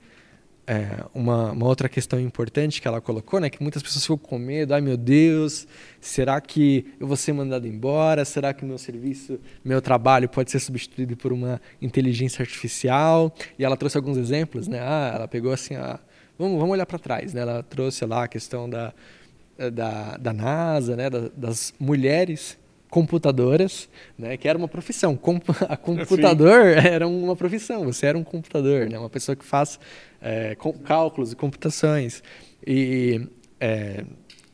é, uma, uma, outra questão importante que ela colocou, né, que muitas pessoas ficam com medo, ai meu Deus, será que eu vou ser mandado embora? Será que meu serviço, meu trabalho pode ser substituído por uma inteligência artificial? E ela trouxe alguns exemplos, né? Ah, ela pegou assim, vamos, vamos olhar para trás, né? Ela trouxe lá a questão da, da, da NASA, né, das mulheres computadoras, né, que era uma profissão. A computador Sim. era uma profissão, você era um computador, né, uma pessoa que faz é, cálculos e computações. E é,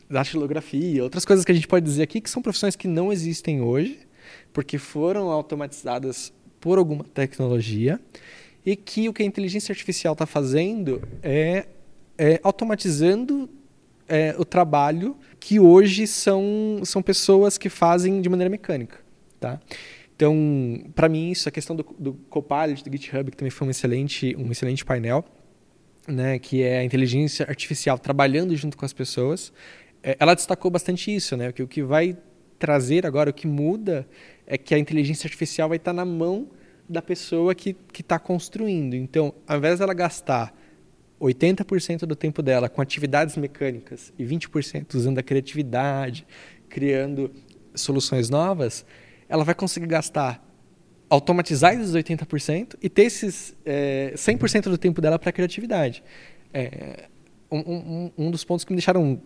datilografia, outras coisas que a gente pode dizer aqui que são profissões que não existem hoje, porque foram automatizadas por alguma tecnologia, e que o que a inteligência artificial está fazendo é, é automatizando é, o trabalho que hoje são, são pessoas que fazem de maneira mecânica. Tá? Então, para mim, isso, a questão do, do Copilot, do GitHub, que também foi um excelente, um excelente painel, né, que é a inteligência artificial trabalhando junto com as pessoas, é, ela destacou bastante isso, né, que o que vai trazer agora, o que muda, é que a inteligência artificial vai estar na mão da pessoa que está construindo. Então, ao invés dela gastar 80% do tempo dela com atividades mecânicas e 20% usando a criatividade, criando soluções novas, ela vai conseguir gastar, automatizar esses 80% e ter esses é, 100% do tempo dela para criatividade. É, um, um, um, dos pontos que me deixaram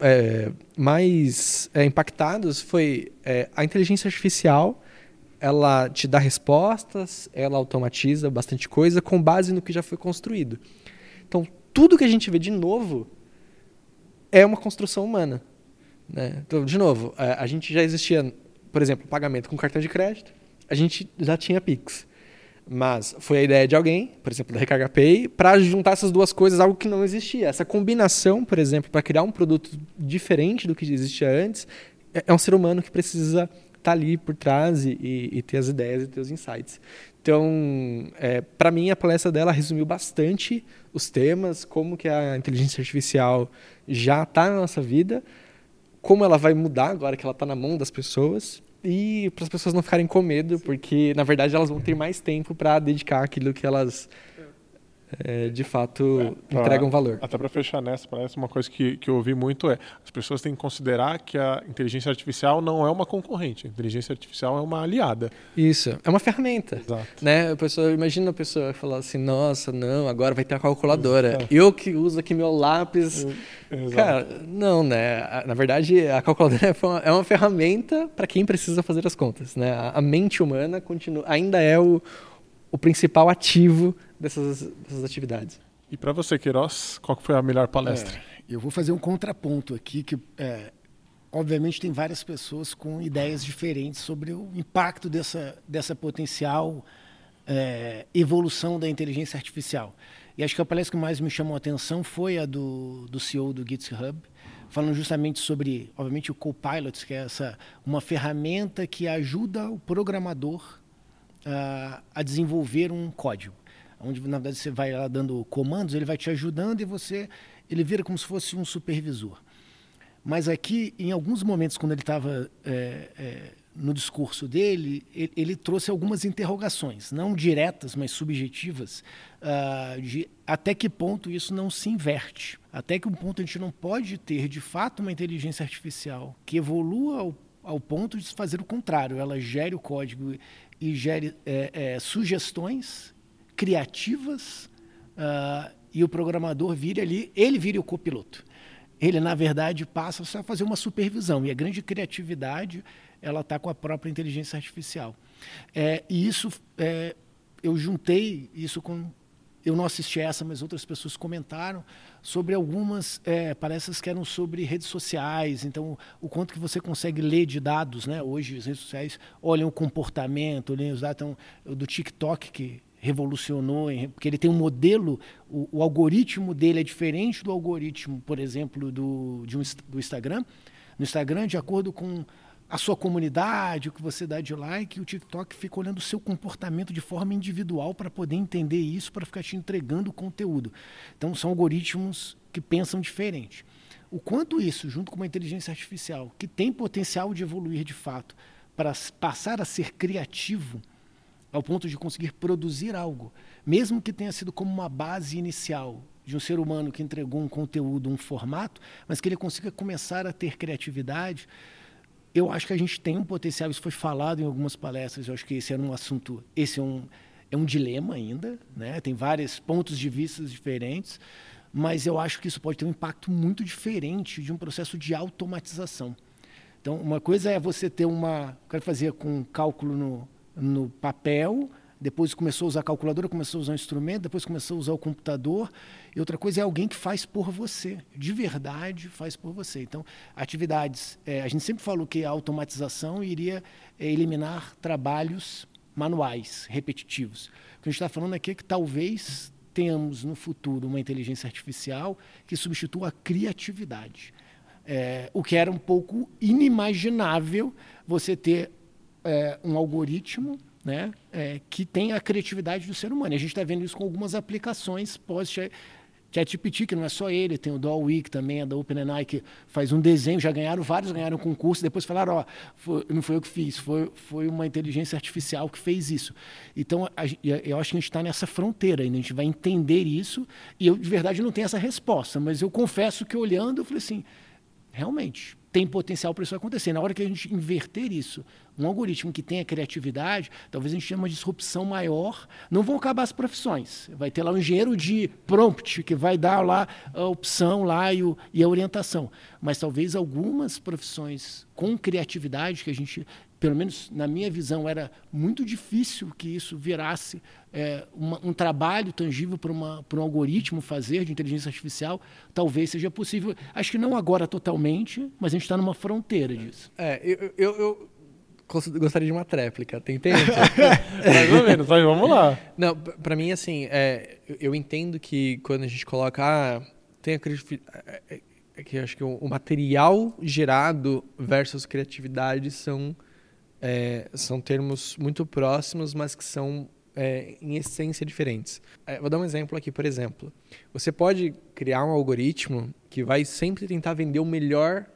é, mais é, impactados foi é, a inteligência artificial ela te dá respostas, ela automatiza bastante coisa com base no que já foi construído. Então, tudo que a gente vê de novo é uma construção humana. Né? Então, de novo, a, a gente já existia, por exemplo, pagamento com cartão de crédito, a gente já tinha Pix. Mas foi a ideia de alguém, por exemplo, da Recarga Pay, para juntar essas duas coisas, algo que não existia. Essa combinação, por exemplo, para criar um produto diferente do que existia antes, é, é um ser humano que precisa estar tá ali por trás e, e, ter as ideias e ter os insights. Então, é, para mim, a palestra dela resumiu bastante os temas, como que a inteligência artificial já está na nossa vida, como ela vai mudar agora que ela está na mão das pessoas e para as pessoas não ficarem com medo, porque na verdade elas vão ter mais tempo para dedicar aquilo que elas é, de fato é, entregam valor. Até para fechar nessa, parece uma coisa que, que eu ouvi muito é as pessoas têm que considerar que a inteligência artificial não é uma concorrente, a inteligência artificial é uma aliada. Isso, é uma ferramenta. Exato. Né? A pessoa, imagina a pessoa falar assim, nossa, não, agora vai ter a calculadora. É. Eu que uso aqui meu lápis. Exato. Cara, não, né? Na verdade, a calculadora é uma, é ferramenta para quem precisa fazer as contas. Né? A mente humana continua, ainda é o, o principal ativo dessas, dessas atividades. E para você, Queiroz, qual foi a melhor palestra? É, eu vou fazer um contraponto aqui que é, obviamente tem várias pessoas com ideias diferentes sobre o impacto dessa, dessa potencial é, evolução da inteligência artificial. E acho que a palestra que mais me chamou a atenção foi a do, do CEO do GitHub, falando justamente sobre, obviamente, o Copilot, que é essa uma ferramenta que ajuda o programador uh, a desenvolver um código onde na verdade você vai lá dando comandos, ele vai te ajudando e você ele vira como se fosse um supervisor. Mas aqui, em alguns momentos, quando ele estava é, é, no discurso dele, ele, ele, trouxe algumas interrogações, não diretas, mas subjetivas, uh, de até que ponto isso não se inverte. Até que um ponto a gente não pode ter, de fato, uma inteligência artificial que evolua ao, ao ponto de fazer o contrário. Ela gere o código e gere é, é sugestões criativas uh, e o programador vire ali, ele vire o copiloto. Ele, na verdade, passa a fazer uma supervisão. E a grande criatividade ela está com a própria inteligência artificial. É, e isso, é, eu juntei isso com. Eu não assisti essa, mas outras pessoas comentaram sobre algumas é, palestras que eram sobre redes sociais. Então, o quanto que você consegue ler de dados, né? Hoje, as redes sociais olham o comportamento, olham os dados então, do TikTok, que revolucionou, porque ele tem um modelo, o, o, algoritmo dele é diferente do algoritmo, por exemplo, do, de um, do Instagram. No Instagram, de acordo com a sua comunidade, o que você dá de like, o TikTok fica olhando o seu comportamento de forma individual para poder entender isso, para ficar te entregando conteúdo. Então, são algoritmos que pensam diferente. O quanto isso, junto com uma inteligência artificial, que tem potencial de evoluir de fato, para passar a ser criativo, ao ponto de conseguir produzir algo, mesmo que tenha sido como uma base inicial de um ser humano que entregou um conteúdo, um formato, mas que ele consiga começar a ter criatividade. Eu acho que a gente tem um potencial, isso foi falado em algumas palestras, eu acho que esse era um assunto, esse é um, é um dilema ainda, né? tem vários pontos de vista diferentes, mas eu acho que isso pode ter um impacto muito diferente de um processo de automatização. Então, uma coisa é você ter uma. O cara fazia com cálculo no, no papel, depois começou a usar a calculadora, começou a usar o instrumento, depois começou a usar o computador. E outra coisa é alguém que faz por você, de verdade faz por você. Então, atividades. É, a gente sempre falou que a automatização iria é, eliminar trabalhos manuais, repetitivos. O que a gente está falando aqui é que talvez tenhamos no futuro uma inteligência artificial que substitua a criatividade. É, o que era um pouco inimaginável você ter é, um algoritmo né, é, que tem a criatividade do ser humano. E a gente está vendo isso com algumas aplicações pós ChatGPT, que não é só ele, tem o que também é da OpenAI, que faz um desenho, já ganharam vários, ganharam concurso, depois falaram, ó, foi, não foi eu que fiz, foi, foi uma inteligência artificial que fez isso. Então, a, eu acho que a gente está nessa fronteira ainda, a gente vai entender isso, e eu, de verdade, não tenho essa resposta, mas eu confesso que olhando, eu falei assim, realmente, tem potencial para isso acontecer. Na hora que a gente inverter isso, um algoritmo que tenha criatividade, talvez a gente tenha uma disrupção maior. Não vão acabar as profissões. Vai ter lá um engenheiro de prompt que vai dar lá a opção lá e, o, e a orientação. Mas talvez algumas profissões com criatividade que a gente pelo menos na minha visão, era muito difícil que isso virasse é, uma, um trabalho tangível para um algoritmo fazer de inteligência artificial, talvez seja possível. Acho que não agora totalmente, mas a gente está numa fronteira disso. É, eu, eu, eu, gostaria de uma tréplica, tem tempo? Mais ou menos, mas vamos lá. Não, para mim, assim, é, eu entendo que quando a gente coloca... Ah, tem a é, é, é que acho que o, o material gerado versus criatividade são é, são termos muito próximos, mas que são, é, em essência, diferentes. É, vou dar um exemplo aqui, por exemplo. Você pode criar um algoritmo que vai sempre tentar vender o melhor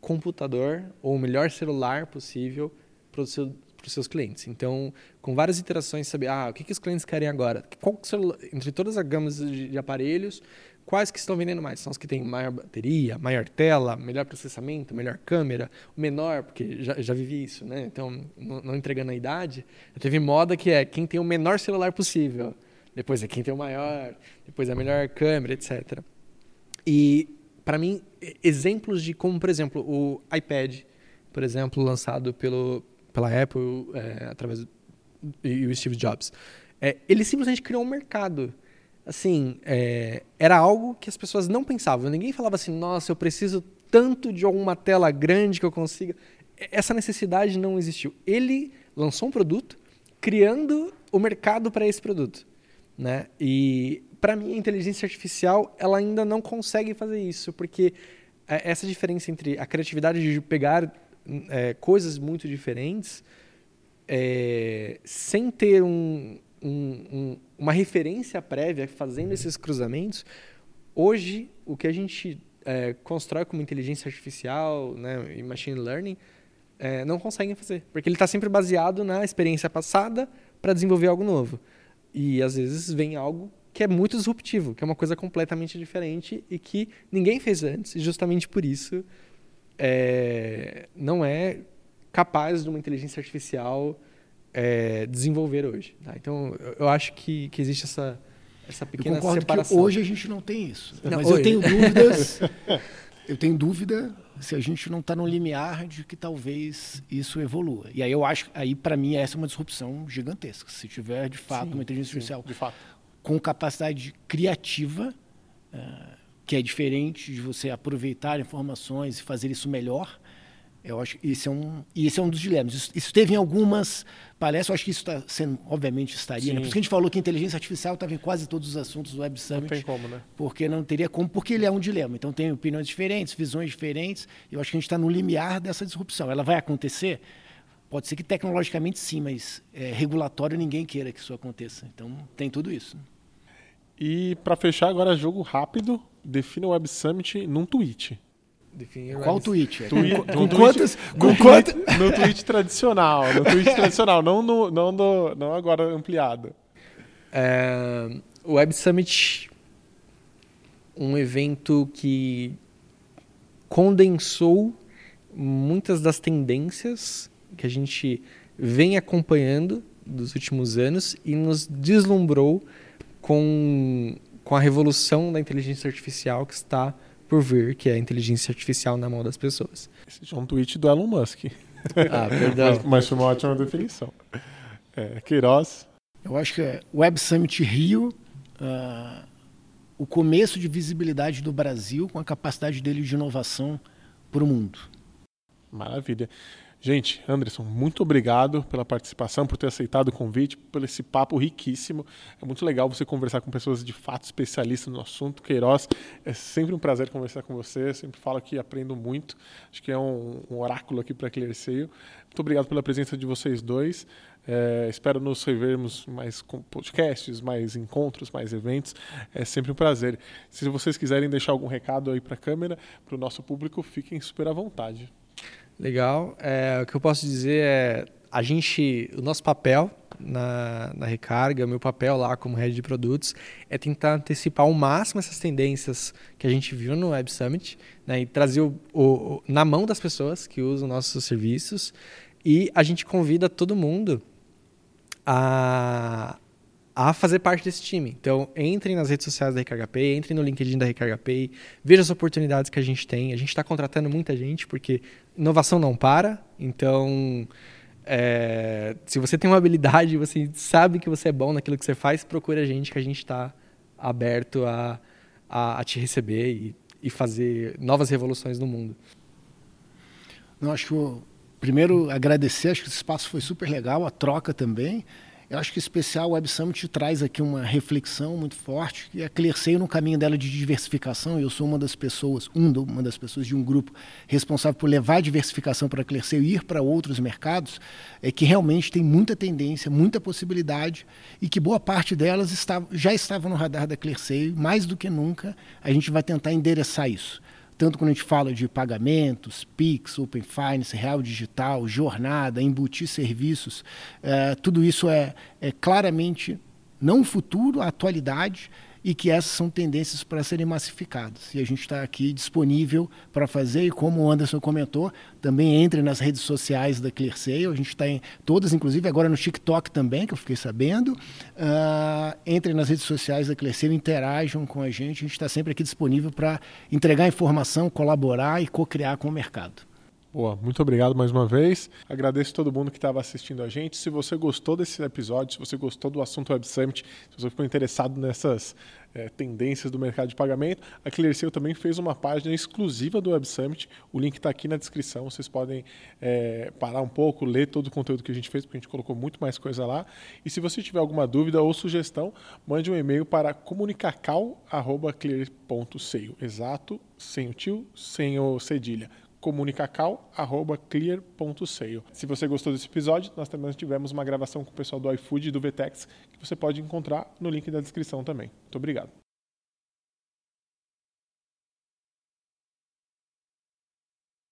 computador ou o melhor celular possível para os seu, seus clientes. Então, com várias iterações, saber ah, o que, que os clientes querem agora. Qual celular, entre todas as gamas de, de aparelhos, Quais que estão vendendo mais? São os que têm maior bateria, maior tela, melhor processamento, melhor câmera, o menor, porque já, já vivi isso, né? Então, não, não entregando a idade, teve moda que é quem tem o menor celular possível, depois é quem tem o maior, depois é a melhor câmera, etc. E, para mim, exemplos de como, por exemplo, o iPad, por exemplo, lançado pelo, pela Apple é, através do, e o Steve Jobs, é, ele simplesmente criou um mercado assim, é, era algo que as pessoas não pensavam. Ninguém falava assim, nossa, eu preciso tanto de alguma tela grande que eu consiga. Essa necessidade não existiu. Ele lançou um produto criando o mercado para esse produto. Né? E, para mim, a inteligência artificial ela ainda não consegue fazer isso, porque é, essa diferença entre a criatividade de pegar é, coisas muito diferentes é, sem ter um, um, um, uma referência prévia fazendo esses cruzamentos, hoje o que a gente é, constrói como inteligência artificial né, e machine learning é, não conseguem fazer, porque ele está sempre baseado na experiência passada para desenvolver algo novo. E às vezes vem algo que é muito disruptivo, que é uma coisa completamente diferente e que ninguém fez antes, e justamente por isso é, não é capaz de uma inteligência artificial é, desenvolver hoje. Tá? Então, eu acho que, que existe essa, essa pequena eu separação. Que hoje a gente não tem isso. Não, mas hoje. eu tenho dúvidas. eu tenho dúvida se a gente não está no limiar de que talvez isso evolua. E aí eu acho, aí para mim essa é uma disrupção gigantesca. Se tiver de fato sim, uma inteligência artificial com capacidade criativa, uh, que é diferente de você aproveitar informações e fazer isso melhor, eu acho que isso é um, isso é um dos dilemas. Isso, isso teve em algumas palestras, eu acho que isso está sendo, obviamente, estaria. Né? Por isso que a gente falou que a inteligência artificial estava em quase todos os assuntos do Web Summit. Não tem como, né? Porque não teria como, porque ele é um dilema. Então tem opiniões diferentes, visões diferentes. Eu acho que a gente está no limiar dessa disrupção. Ela vai acontecer? Pode ser que tecnologicamente sim, mas é, regulatório ninguém queira que isso aconteça. Então tem tudo isso. E para fechar agora, jogo rápido, defina o Web Summit num tweet. Definir Qual tweet? tweet com, com, quantas? Com quantas? No tweet tradicional, no tweet tradicional, não no, não no, não agora ampliado. É, o Web Summit, um evento que condensou muitas das tendências que a gente vem acompanhando dos últimos anos e nos deslumbrou com, com a revolução da inteligência artificial que está por vir, que é a inteligência artificial na mão das pessoas. Esse é um tweet do Elon Musk. Ah, perdão. mas, mas foi uma ótima definição. É, Queiroz. Eu acho que é Web Summit Rio, uh, o começo de visibilidade do Brasil com a capacidade dele de inovação para o mundo. Maravilha. Gente, Anderson, muito obrigado pela participação, por ter aceitado o convite, por esse papo riquíssimo. É muito legal você conversar com pessoas de fato especialistas no assunto. Queiroz, é sempre um prazer conversar com você. sempre falo que aprendo muito. Acho que é um, um oráculo aqui para Clearseio. Muito obrigado pela presença de vocês dois. É, espero nos revermos mais com podcasts, mais encontros, mais eventos. É sempre um prazer. Se vocês quiserem deixar algum recado aí para a câmera, para o nosso público, fiquem super à vontade. Legal. É, o que eu posso dizer é a gente, o nosso papel na, na recarga, meu papel lá como head de produtos é tentar antecipar ao máximo essas tendências que a gente viu no Web Summit né, e trazer o, o, na mão das pessoas que usam nossos serviços e a gente convida todo mundo a, a fazer parte desse time. Então, entrem nas redes sociais da Recarga Pay, entrem no LinkedIn da Recarga Pay, vejam as oportunidades que a gente tem. A gente está contratando muita gente, porque inovação não para. Então, é, se você tem uma habilidade, você sabe que você é bom naquilo que você faz, procure a gente, que a gente está aberto a, a, a, te receber e, e fazer novas revoluções no mundo. Não, acho que, primeiro, agradecer, acho que esse espaço foi super legal, a troca também. Eu acho que o especial Web Summit traz aqui uma reflexão muito forte, que a Clearseio no caminho dela de diversificação, eu sou uma das pessoas, uma das pessoas de um grupo responsável por levar a diversificação para a Clearseio e ir para outros mercados, é que realmente tem muita tendência, muita possibilidade e que boa parte delas está, já estava no radar da Clearseio, mais do que nunca a gente vai tentar endereçar isso tanto quando a gente fala de pagamentos, PIX, Open Finance, Real Digital, jornada, embutir serviços, é, tudo isso é, é claramente não o futuro, a atualidade e que essas são tendências para serem massificadas. E a gente está aqui disponível para fazer, e como o Anderson comentou, também entre nas redes sociais da ClearSale, a gente está em todas, inclusive agora no TikTok também, que eu fiquei sabendo. Uh, entre nas redes sociais da ClearSale, interajam com a gente, a gente está sempre aqui disponível para entregar informação, colaborar e co-criar com o mercado. Boa, muito obrigado mais uma vez. Agradeço todo mundo que estava assistindo a gente. Se você gostou desse episódio, se você gostou do assunto Web Summit, se você ficou interessado nessas é, tendências do mercado de pagamento, a ClearSale também fez uma página exclusiva do Web Summit. O link está aqui na descrição. Vocês podem é, parar um pouco, ler todo o conteúdo que a gente fez, porque a gente colocou muito mais coisa lá. E se você tiver alguma dúvida ou sugestão, mande um e-mail para comunicacal.clear.sale. Exato, sem o tio, sem o cedilha comunicacal.clear.sale. Se você gostou desse episódio, nós também tivemos uma gravação com o pessoal do iFood e do Vtex, que você pode encontrar no link da descrição também. Muito obrigado.